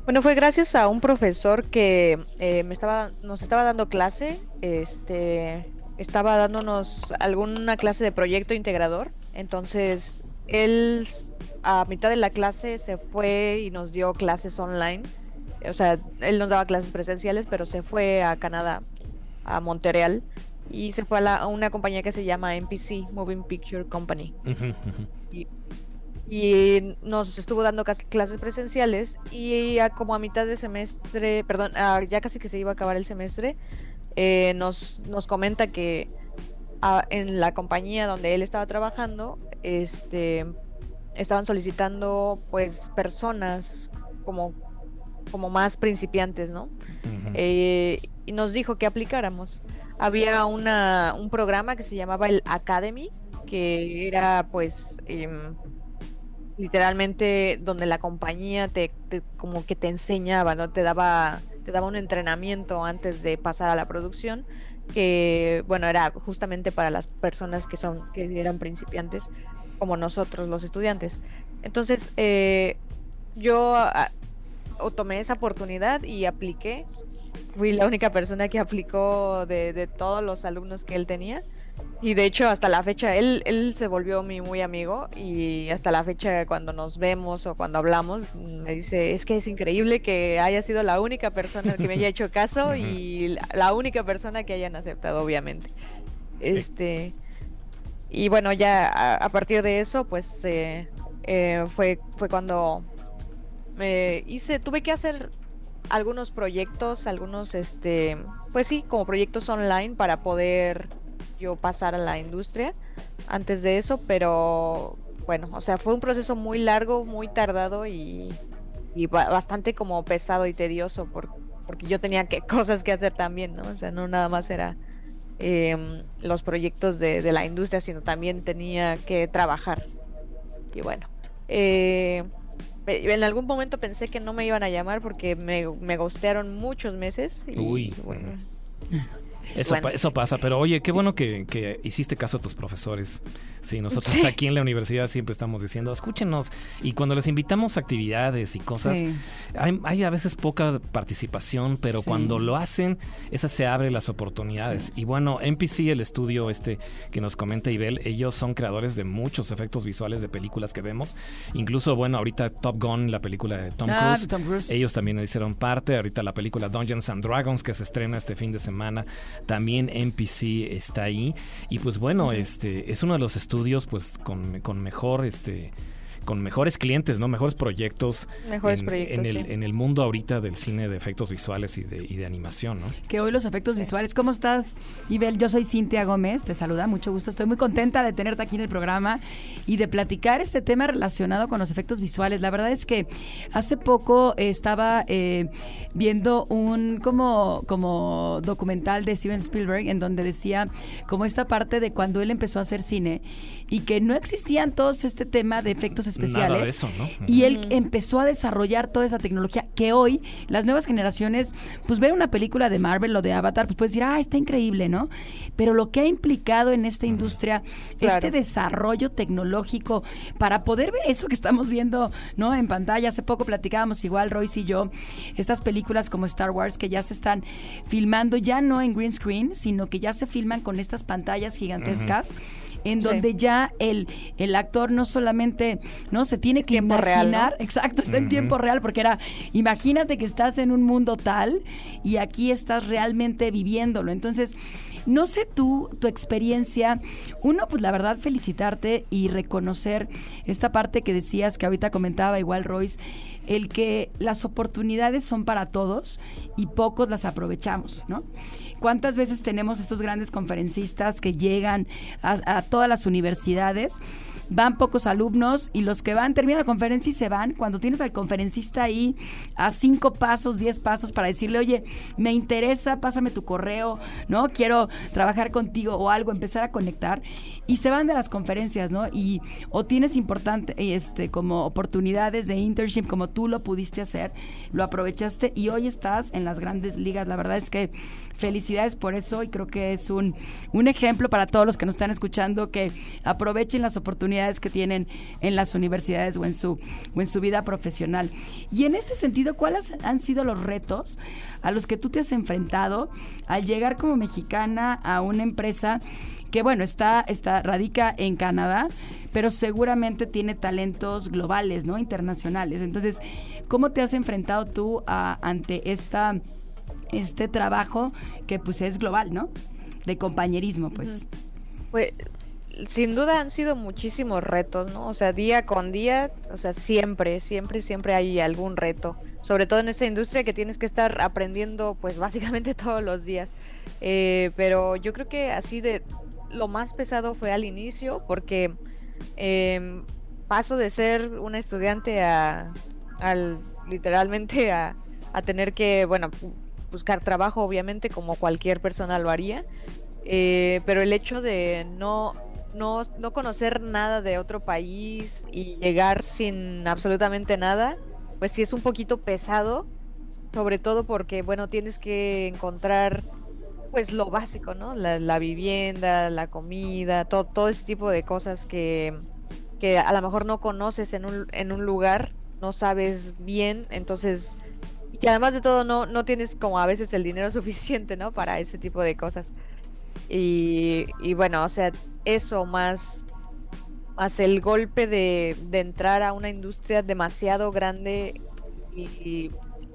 Bueno, fue gracias a un profesor que eh, me estaba, nos estaba dando clase, este, estaba dándonos alguna clase de proyecto integrador, entonces él a mitad de la clase se fue y nos dio clases online, o sea, él nos daba clases presenciales, pero se fue a Canadá, a Montreal, y se fue a, la- a una compañía que se llama MPC, Moving Picture Company. Y nos estuvo dando clases presenciales y a- como a mitad de semestre, perdón, a- ya casi que se iba a acabar el semestre, eh, nos, nos comenta que en la compañía donde él estaba trabajando, este, estaban solicitando pues personas como, como más principiantes, ¿no? Eh, y nos dijo que aplicáramos. Había una, un programa que se llamaba el Academy, que era pues em, literalmente donde la compañía te, te- como que te enseñaba, ¿no? Te daba, te daba un entrenamiento antes de pasar a la producción, que bueno, era justamente para las personas que son, que eran principiantes, como nosotros, los estudiantes. Entonces, eh, yo tomé esa oportunidad y apliqué fui la única persona que aplicó de, de todos los alumnos que él tenía. Y de hecho, hasta la fecha, él, él se volvió mi muy amigo y hasta la fecha cuando nos vemos o cuando hablamos, me dice, es que es increíble que haya sido la única persona que me haya hecho caso y la- la única persona que hayan aceptado, obviamente. Este... Y bueno, ya a, a partir de eso, pues eh, eh, fue, fue cuando me hice, tuve que hacer algunos proyectos, algunos, este, pues sí, como proyectos online para poder yo pasar a la industria antes de eso, pero bueno, o sea, fue un proceso muy largo, muy tardado y, y ba- bastante como pesado y tedioso por- porque yo tenía que cosas que hacer también, ¿no? O sea, no nada más era em, los proyectos de, de la industria, sino también tenía que trabajar. Y bueno, eh, en algún momento pensé que no me iban a llamar porque me, me ghostearon muchos meses. Y Uy. bueno, Eso, Bueno. pa- eso pasa, pero oye, qué bueno que, que hiciste caso a tus profesores. Sí, nosotros Sí. aquí en la universidad siempre estamos diciendo, escúchenos. Y cuando les invitamos a actividades y cosas, Sí. hay, hay a veces poca participación, pero Sí. cuando lo hacen, esas se abren las oportunidades. Y bueno, NPC, el estudio este que nos comenta Ibel, ellos son creadores de muchos efectos visuales de películas que vemos. Incluso, bueno, ahorita Top Gun, la película de Tom Ah, Cruise, Tom Cruise. ellos también hicieron parte. Ahorita la película Dungeons and Dragons que se estrena este fin de semana, también NPC está ahí. Y pues bueno, este es uno de los estudios pues con, con mejor este con mejores clientes, ¿no? Mejores proyectos, Mejores en, proyectos, en el, sí. en el mundo ahorita del cine de efectos visuales y de, y de animación, ¿no? que hoy los efectos visuales. ¿Cómo estás, Ibel? Yo soy Cintia Gómez, te saluda, mucho gusto. Estoy muy contenta de tenerte aquí en el programa y de platicar este tema relacionado con los efectos visuales. La verdad es que hace poco eh, estaba eh, viendo un como, como documental de Steven Spielberg en donde decía como esta parte de cuando él empezó a hacer cine y que no existían todos este tema de efectos especiales. Nada de eso, ¿no? Y él empezó a desarrollar toda esa tecnología que hoy las nuevas generaciones, pues ver una película de Marvel o de Avatar, pues puedes decir, ah, está increíble, ¿no? Pero lo que ha implicado en esta industria, Claro. este desarrollo tecnológico para poder ver eso que estamos viendo, ¿no? En pantalla. Hace poco platicábamos igual, Royce y yo, estas películas como Star Wars que ya se están filmando, ya no en green screen, sino que ya se filman con estas pantallas gigantescas. En Sí. donde ya el, el actor no solamente no se tiene que real, imaginar, ¿no? exacto, está en tiempo real, porque era, imagínate que estás en un mundo tal y aquí estás realmente viviéndolo. Entonces, no sé tú, tu experiencia, uno, pues la verdad, felicitarte y reconocer esta parte que decías, que ahorita comentaba igual Royce, el que las oportunidades son para todos y pocos las aprovechamos, ¿no? ¿Cuántas veces tenemos estos grandes conferencistas que llegan a, todas las universidades? Van pocos alumnos y los que van terminan la conferencia y se van. Cuando tienes al conferencista ahí a cinco pasos, diez pasos para decirle, oye, me interesa, pásame tu correo, ¿no? Quiero trabajar contigo o algo, empezar a conectar. Y se van de las conferencias, ¿no? Y o tienes importante, este, como oportunidades de internship como tú lo pudiste hacer, lo aprovechaste y hoy estás en las grandes ligas. La verdad es que felicidades por eso y creo que es un, un ejemplo para todos los que nos están escuchando que aprovechen las oportunidades que tienen en las universidades o en su, o en su vida profesional. Y en este sentido, ¿cuáles han sido los retos a los que tú te has enfrentado al llegar como mexicana a una empresa que bueno, está, está, radica en Canadá, pero seguramente tiene talentos globales, ¿no? Internacionales. Entonces, ¿cómo te has enfrentado tú a- ante esta, este trabajo que pues es global, ¿no? De compañerismo, pues. Pues sin duda han sido muchísimos retos, ¿no? O sea, día con día, o sea, siempre, siempre, siempre hay algún reto. Sobre todo en esta industria que tienes que estar aprendiendo, pues básicamente todos los días. Eh, pero yo creo que así de lo más pesado fue al inicio, porque em, paso de ser una estudiante a, al literalmente a, a tener que, bueno, bu- buscar trabajo, obviamente, como cualquier persona lo haría. Eh, pero el hecho de no, no, no conocer nada de otro país y llegar sin absolutamente nada, pues sí es un poquito pesado, sobre todo porque, bueno, tienes que encontrar pues lo básico, ¿no? La, vivienda, la comida, todo, todo ese tipo de cosas que, que a lo mejor no conoces en un, en un lugar, no sabes bien, entonces y además de todo no, no tienes como a veces el dinero suficiente, ¿no? Para ese tipo de cosas. Y, y bueno, o sea, eso más, más el golpe de, de entrar a una industria demasiado grande y,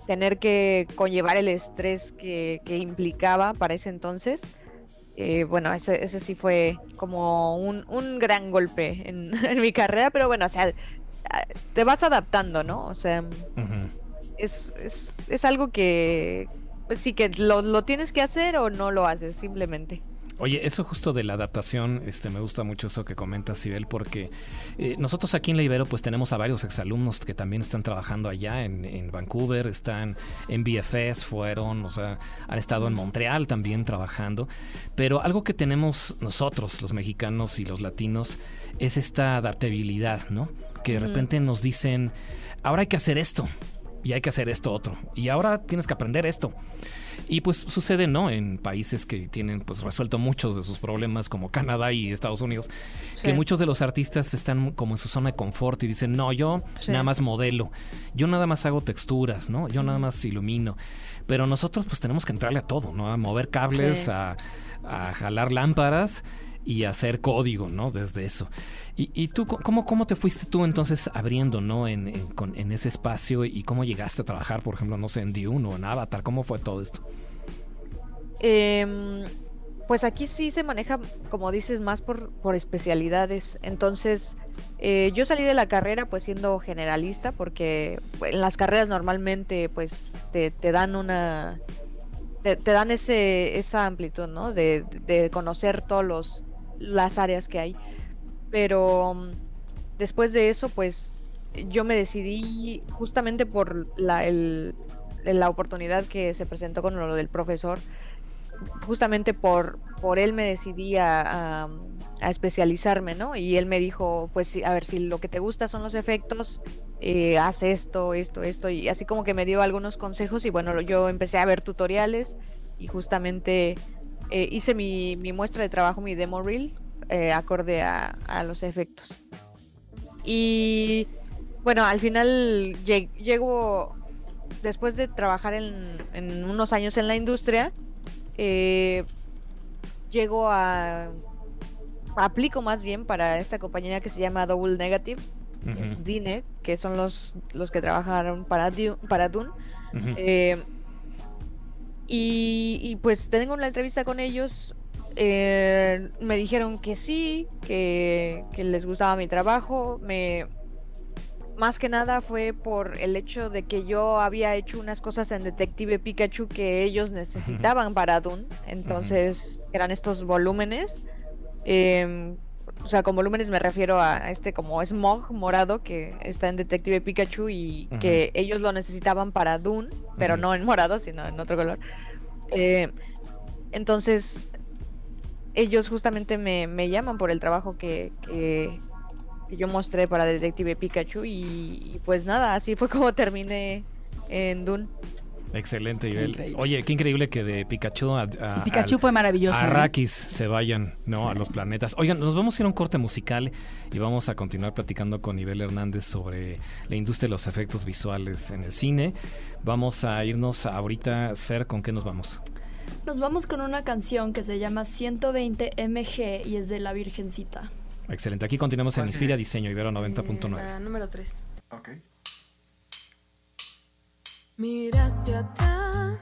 tener que conllevar el estrés que, que implicaba para ese entonces. Eh, bueno, ese, ese sí fue como un, un gran golpe en, en mi carrera, pero bueno, o sea, te vas adaptando, ¿no? O sea, es, es, es algo que pues sí que lo, lo tienes que hacer o no lo haces simplemente. Oye, eso justo de la adaptación, este, me gusta mucho eso que comentas, Sibel, porque eh, nosotros aquí en la Ibero pues tenemos a varios exalumnos que también están trabajando allá en, en Vancouver, están en BFS, fueron, o sea, han estado en Montreal también trabajando, pero algo que tenemos nosotros, los mexicanos y los latinos, es esta adaptabilidad, ¿no? Que de repente nos dicen, ahora hay que hacer esto, y hay que hacer esto otro, y ahora tienes que aprender esto. Y pues sucede, ¿no? En países que tienen pues resuelto muchos de sus problemas como Canadá y Estados Unidos, que muchos de los artistas están como en su zona de confort y dicen, no, yo Sí. nada más modelo, yo nada más hago texturas, ¿no? Yo nada más ilumino. Pero nosotros pues tenemos que entrarle a todo, ¿no? A mover cables, Sí. a, a jalar lámparas y hacer código, ¿no? Desde eso. Y, y tú, ¿cómo, ¿cómo te fuiste tú entonces abriendo, ¿no? En, en- con- en ese espacio y cómo llegaste a trabajar, por ejemplo, no sé, en Dune o en Avatar, ¿cómo fue todo esto? Em, pues aquí sí se maneja, como dices, más por, especialidades. Entonces, eh, yo salí de la carrera pues siendo generalista porque en las carreras normalmente pues te, dan una... Te, te dan ese, esa amplitud, ¿no? De, de conocer todos los las áreas que hay. Pero mm, después de eso, pues yo me decidí justamente por la, la oportunidad que se presentó con lo del profesor justamente por, por él me decidí a, especializarme, ¿no? Y él me dijo, pues a ver, si lo que te gusta son los efectos, eh, haz esto, esto, esto, y así como que me dio algunos consejos y bueno, yo empecé a ver tutoriales y justamente eh, hice mi, mi muestra de trabajo, mi demo reel, eh, acorde a, a los efectos. Y bueno, al final lleg- llego, después de trabajar en, en unos años en la industria, eh, llego a aplico más bien para esta compañía que se llama Double Negative Ujú, es DINE que son los los que trabajaron para Du- para Dune. Eh, y, y, pues tengo una entrevista con ellos eh, me dijeron que sí que, que les gustaba mi trabajo me más que nada fue por el hecho de que yo había hecho unas cosas en Detective Pikachu que ellos necesitaban para Dune. Entonces eran estos volúmenes. em, o sea, con volúmenes me refiero a este como smog morado que está en Detective Pikachu y que ellos lo necesitaban para Dune, pero no en morado, sino en otro color. Eh, entonces, ellos justamente me, me llaman por el trabajo que, que, que yo mostré para Detective Pikachu y, y pues nada, así fue como terminé en Dune. Excelente, Ibel. Oye, qué increíble que de Pikachu a, a- Pikachu al- fue maravilloso. a ¿eh? Arrakis se vayan, ¿no? A los planetas. Oigan, nos vamos a ir a un corte musical y vamos a continuar platicando con Ibel Hernández sobre la industria de los efectos visuales en el cine. Vamos a irnos ahorita, Fer, ¿con qué nos vamos? Nos vamos con una canción que se llama 120 MG y es de La Virgencita. Excelente. Aquí continuamos en ¿Cuál Inspira Diseño Ibero 90.9. La número 3. Ok. Mira hacia atrás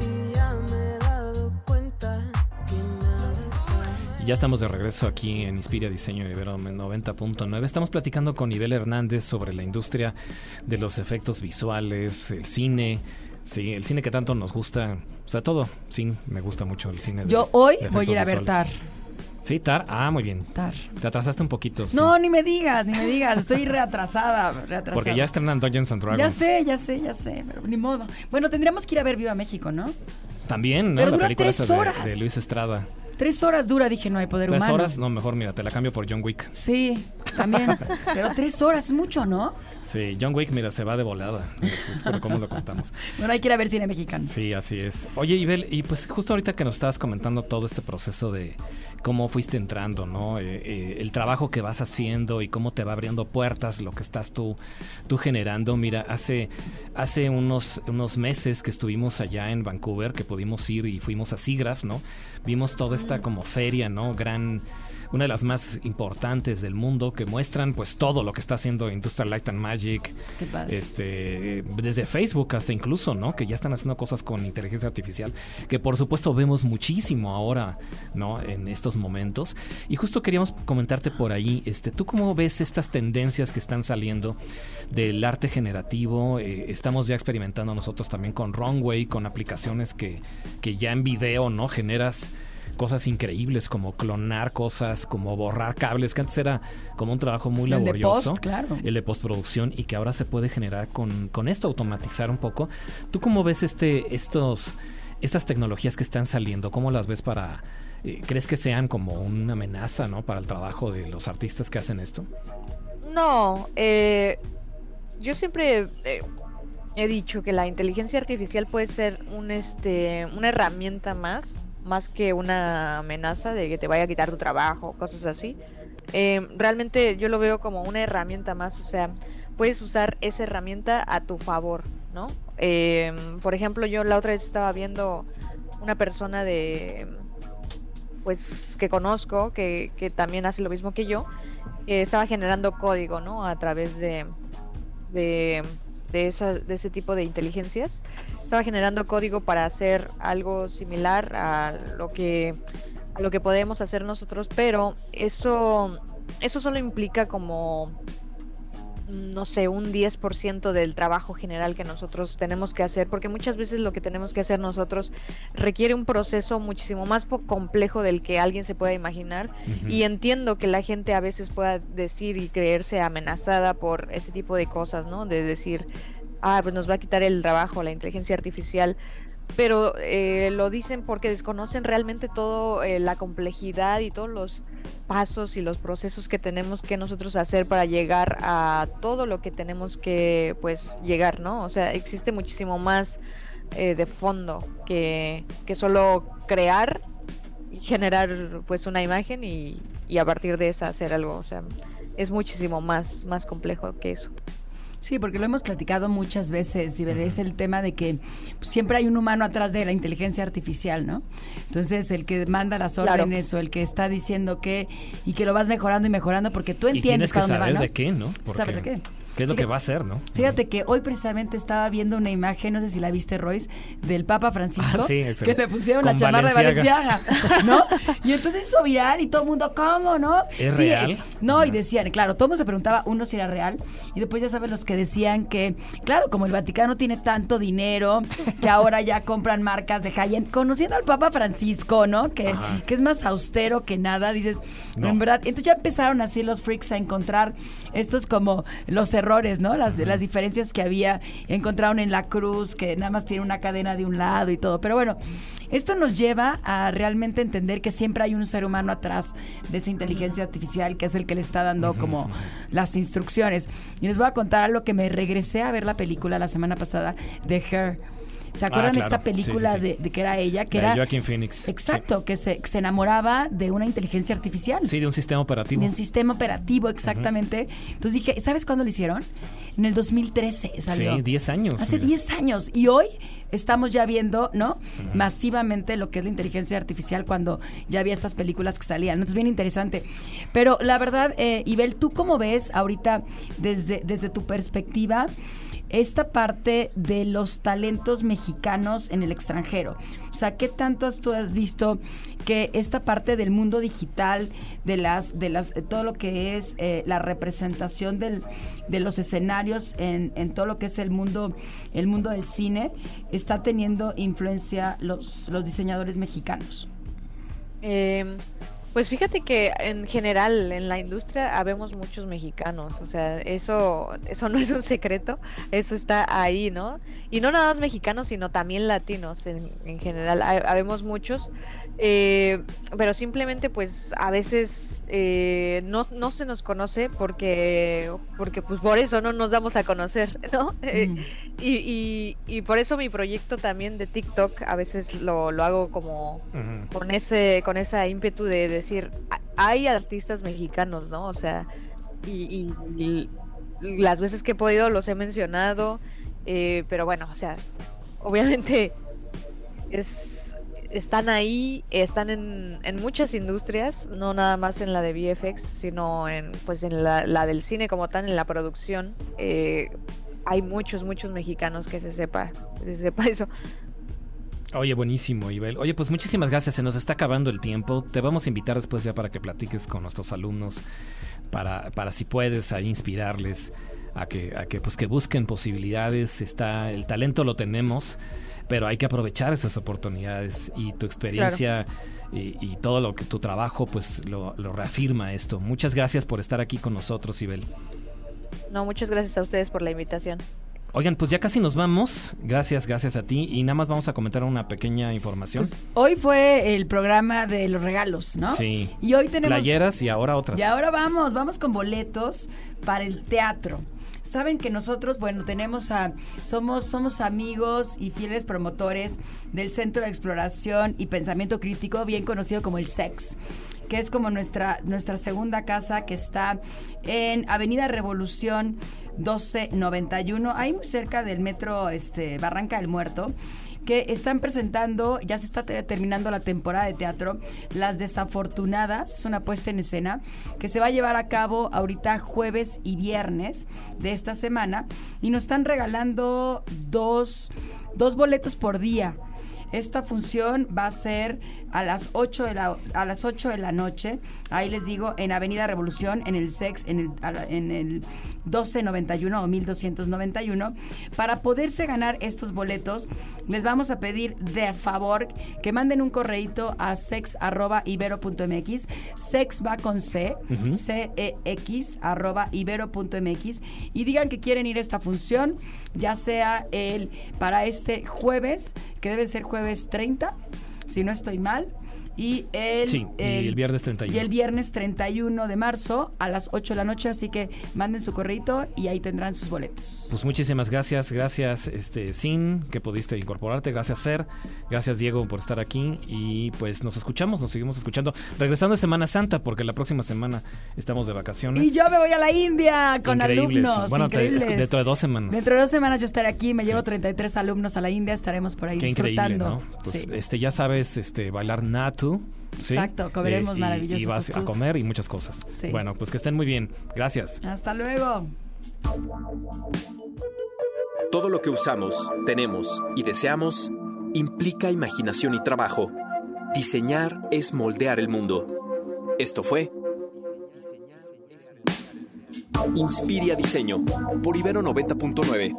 y ya me he dado cuenta que nada está Y ya estamos de regreso aquí en Inspira Diseño Ibero 90.9. Estamos platicando con Ibel Hernández sobre la industria de los efectos visuales, el cine. Sí, el cine que tanto nos gusta, o sea, todo. Sí, me gusta mucho el cine. de- Yo hoy de voy a ir a ver Tar. Sí, Tar. Ah, muy bien. Tar. Te atrasaste un poquito. sí. No, ni me digas, ni me digas. Estoy reatrasada, reatrasada. Porque ya estrenan Dungeons and Dragons. Ya sé, ya sé, ya sé, pero ni modo. Bueno, tendríamos que ir a ver Viva México, ¿no? También, ¿no? Pero la dura película tres de- horas. De, Luis Estrada. Tres horas dura, dije, no hay poder Tres humano. horas, no, mejor mira, te la cambio por John Wick. Sí, también. pero tres horas es mucho, ¿no? Sí, John Wick, mira, se va de volada. Es por cómo lo contamos. Bueno, hay que ir a ver cine mexicano. Sí, así es. Oye, Ibel, y pues justo ahorita que nos estabas comentando todo este proceso de cómo fuiste entrando, ¿no? Eh, eh, el trabajo que vas haciendo y cómo te va abriendo puertas, lo que estás tú, tú generando. Mira, hace, hace unos, unos meses que estuvimos allá en Vancouver, que pudimos ir y fuimos a SIGGRAPH, ¿no? Vimos toda esta como feria, ¿no? Gran una de las más importantes del mundo que muestran pues todo lo que está haciendo Industrial Light and Magic Qué padre. este desde Facebook hasta incluso no que ya están haciendo cosas con inteligencia artificial que por supuesto vemos muchísimo ahora no en estos momentos. Y justo queríamos comentarte por ahí este tú cómo ves estas tendencias que están saliendo del arte generativo Eh, estamos ya experimentando nosotros también con Runway con aplicaciones que que ya en video no generas cosas increíbles como clonar cosas, como borrar cables, que antes era como un trabajo muy El de laborioso. post, claro. El de postproducción y que ahora se puede generar con, con esto, automatizar un poco. ¿Tú cómo ves este, estos, estas tecnologías que están saliendo? ¿Cómo las ves para... eh, ¿Crees que sean como una amenaza ¿no? para el trabajo de los artistas que hacen esto? No, eh, yo siempre eh, he dicho que la inteligencia artificial puede ser un este una herramienta más, más que una amenaza de que te vaya a quitar tu trabajo, cosas así. Eh, realmente yo lo veo como una herramienta más, o sea, puedes usar esa herramienta a tu favor, ¿no? Eh, por ejemplo, yo la otra vez estaba viendo una persona de pues que conozco que, que también hace lo mismo que yo que estaba generando código no a través de de, de, esa, de ese tipo de inteligencias estaba generando código para hacer algo similar a lo que a lo que podemos hacer nosotros pero eso eso solo implica como no sé, un 10% del trabajo general que nosotros tenemos que hacer, porque muchas veces lo que tenemos que hacer nosotros requiere un proceso muchísimo más complejo del que alguien se pueda imaginar. Y entiendo que la gente a veces pueda decir y creerse amenazada por ese tipo de cosas, ¿no? De decir, ah, pues nos va a quitar el trabajo la inteligencia artificial. Pero eh, lo dicen porque desconocen realmente todo eh, la complejidad y todos los pasos y los procesos que tenemos que nosotros hacer para llegar a todo lo que tenemos que pues llegar, ¿no? O sea, existe muchísimo más eh, de fondo que, que solo crear y generar pues una imagen y, y a partir de esa hacer algo, o sea, es muchísimo más, más complejo que eso. Sí, porque lo hemos platicado muchas veces, y es el tema de que siempre hay un humano atrás de la inteligencia artificial, ¿no? Entonces, el que manda las Claro. órdenes o el que está diciendo que y que lo vas mejorando y mejorando porque tú Y entiendes tienes que para dónde va, saber ¿no? de qué, ¿no? ¿Sabes de qué? ¿Qué es lo que va a hacer, no? Fíjate que hoy precisamente estaba viendo una imagen, no sé si la viste, Royce, del Papa Francisco, Ah, sí, que le pusieron Con la chamarra de. Valenciaga, ¿no? Y entonces hizo viral y todo el mundo, ¿cómo, no? ¿Es Sí, real? eh, No, y decían, claro, todo el mundo se preguntaba, uno si era real, y después ya sabes los que decían que, claro, como el Vaticano tiene tanto dinero, que ahora ya compran marcas de high-end, conociendo al Papa Francisco, ¿no? Que, Ajá. que es más austero que nada, dices, No. en verdad, entonces ya empezaron así los freaks a encontrar estos como los errores, ¿no? Las, las diferencias que había, encontraron en la cruz, que nada más tiene una cadena de un lado y todo. Pero bueno, esto nos lleva a realmente entender que siempre hay un ser humano atrás de esa inteligencia artificial que es el que le está dando como las instrucciones. Y les voy a contar algo que me regresé a ver la película la semana pasada de Her. ¿Se acuerdan Ah, claro. esta película sí, sí. De, de que era ella? Que de era Joaquin Phoenix. Exacto, que se, que se enamoraba de una inteligencia artificial. Sí, de un sistema operativo. De un sistema operativo, exactamente. Entonces dije, ¿sabes cuándo lo hicieron? En el 2013 salió. Sí, 10 años. Hace mira. 10 años. Y hoy estamos ya viendo, ¿no? Masivamente lo que es la inteligencia artificial cuando ya había estas películas que salían. Entonces, bien interesante. Pero la verdad, eh, Ibel, ¿tú cómo ves ahorita desde, desde tu perspectiva? Esta parte de los talentos mexicanos en el extranjero. O sea, ¿qué tanto tú has visto que esta parte del mundo digital, de las, de las, eh, todo lo que es eh, la representación del, de los escenarios en, en todo lo que es el mundo, el mundo del cine, está teniendo influencia los, los diseñadores mexicanos? Eh, pues fíjate que en general en la industria habemos muchos mexicanos, o sea, eso, eso no es un secreto, eso está ahí, ¿no? Y no nada más mexicanos, sino también latinos en, en general, ha- habemos muchos, eh, pero simplemente pues a veces eh, no, no se nos conoce porque, porque pues por eso no nos damos a conocer, ¿no? Eh, Mm. y, y, y por eso mi proyecto también de TikTok a veces lo, lo hago como con ese con esa ímpetu de decir, "A- hay artistas mexicanos, ¿no? O sea, y, y- las veces que he podido los he mencionado, eh, pero bueno, o sea, obviamente es están ahí, están en, en muchas industrias, no nada más en la de VFX, sino en pues en la, la del cine como tal, en la producción. Eh, hay muchos, muchos mexicanos que se sepa, que se sepa eso. Oye, buenísimo, Ibel. Oye, pues muchísimas gracias. Se nos está acabando el tiempo. Te vamos a invitar después ya para que platiques con nuestros alumnos, para, para si puedes ahí inspirarles a que, a que, pues, que busquen posibilidades. Está, el talento lo tenemos, pero hay que aprovechar esas oportunidades y tu experiencia y, y todo lo que tu trabajo pues lo, lo reafirma esto. Muchas gracias por estar aquí con nosotros, Ibel. No, muchas gracias a ustedes por la invitación. Oigan, pues ya casi nos vamos. Gracias, gracias a ti. Y nada más vamos a comentar una pequeña información. Pues, hoy fue el programa de los regalos, ¿no? Sí. Y hoy tenemos... Playeras y ahora otras. Y ahora vamos, vamos con boletos para el teatro. Saben que nosotros, bueno, tenemos a, somos, somos amigos y fieles promotores del Centro de Exploración y Pensamiento Crítico, bien conocido como el SEX, que es como nuestra, nuestra segunda casa que está en Avenida Revolución 1291, ahí muy cerca del metro este, Barranca del Muerto que están presentando, ya se está te- terminando la temporada de teatro, Las Desafortunadas, es una puesta en escena que se va a llevar a cabo ahorita jueves y viernes de esta semana y nos están regalando dos, dos boletos por día. Esta función va a ser a las 8 de la, a las 8 de la noche. Ahí les digo, en Avenida Revolución, en el SEX, en el, en el 1291 o 1291. Para poderse ganar estos boletos, les vamos a pedir de favor que manden un correíto a sex.ibero.mx. Sex va con C, Ujú. C-E-X, arroba ibero.mx. Y digan que quieren ir a esta función, ya sea el para este jueves, que debe ser jueves 30, si no estoy mal. Y el, Sí, y el viernes 31. Y el viernes 31 de marzo a las 8 de la noche, así que manden su correíto y ahí tendrán sus boletos. Pues muchísimas gracias, gracias este Sin que pudiste incorporarte, gracias Fer, gracias Diego por estar aquí y pues nos escuchamos, nos seguimos escuchando. Regresando de Semana Santa porque la próxima semana estamos de vacaciones. Y yo me voy a la India con Increíbles. alumnos. Bueno, increíbles. dentro de dos semanas. Dentro de dos semanas yo estaré aquí, me llevo 33 alumnos a la India, estaremos por ahí Qué increíble, disfrutando. ¿no? Pues Sí. este ya sabes este bailar natu. ¿Sí? Exacto, comeremos y- maravilloso Y vas a comer y muchas cosas. Sí. Bueno, pues que estén muy bien. Gracias. Hasta luego. Todo lo que usamos, tenemos y deseamos implica imaginación y trabajo. Diseñar es moldear el mundo. Esto fue Inspiria Diseño por Ibero 90.9.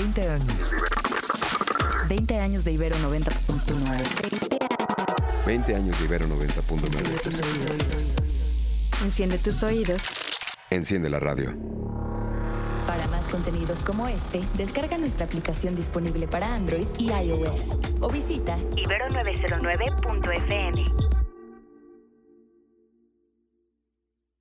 20 años. 20 años de Ibero 90.9. 20 años de Ibero 90.9. Enciende tus oídos. Enciende la radio. Para más contenidos como este, descarga nuestra aplicación disponible para Android y iOS o visita ibero909.fm.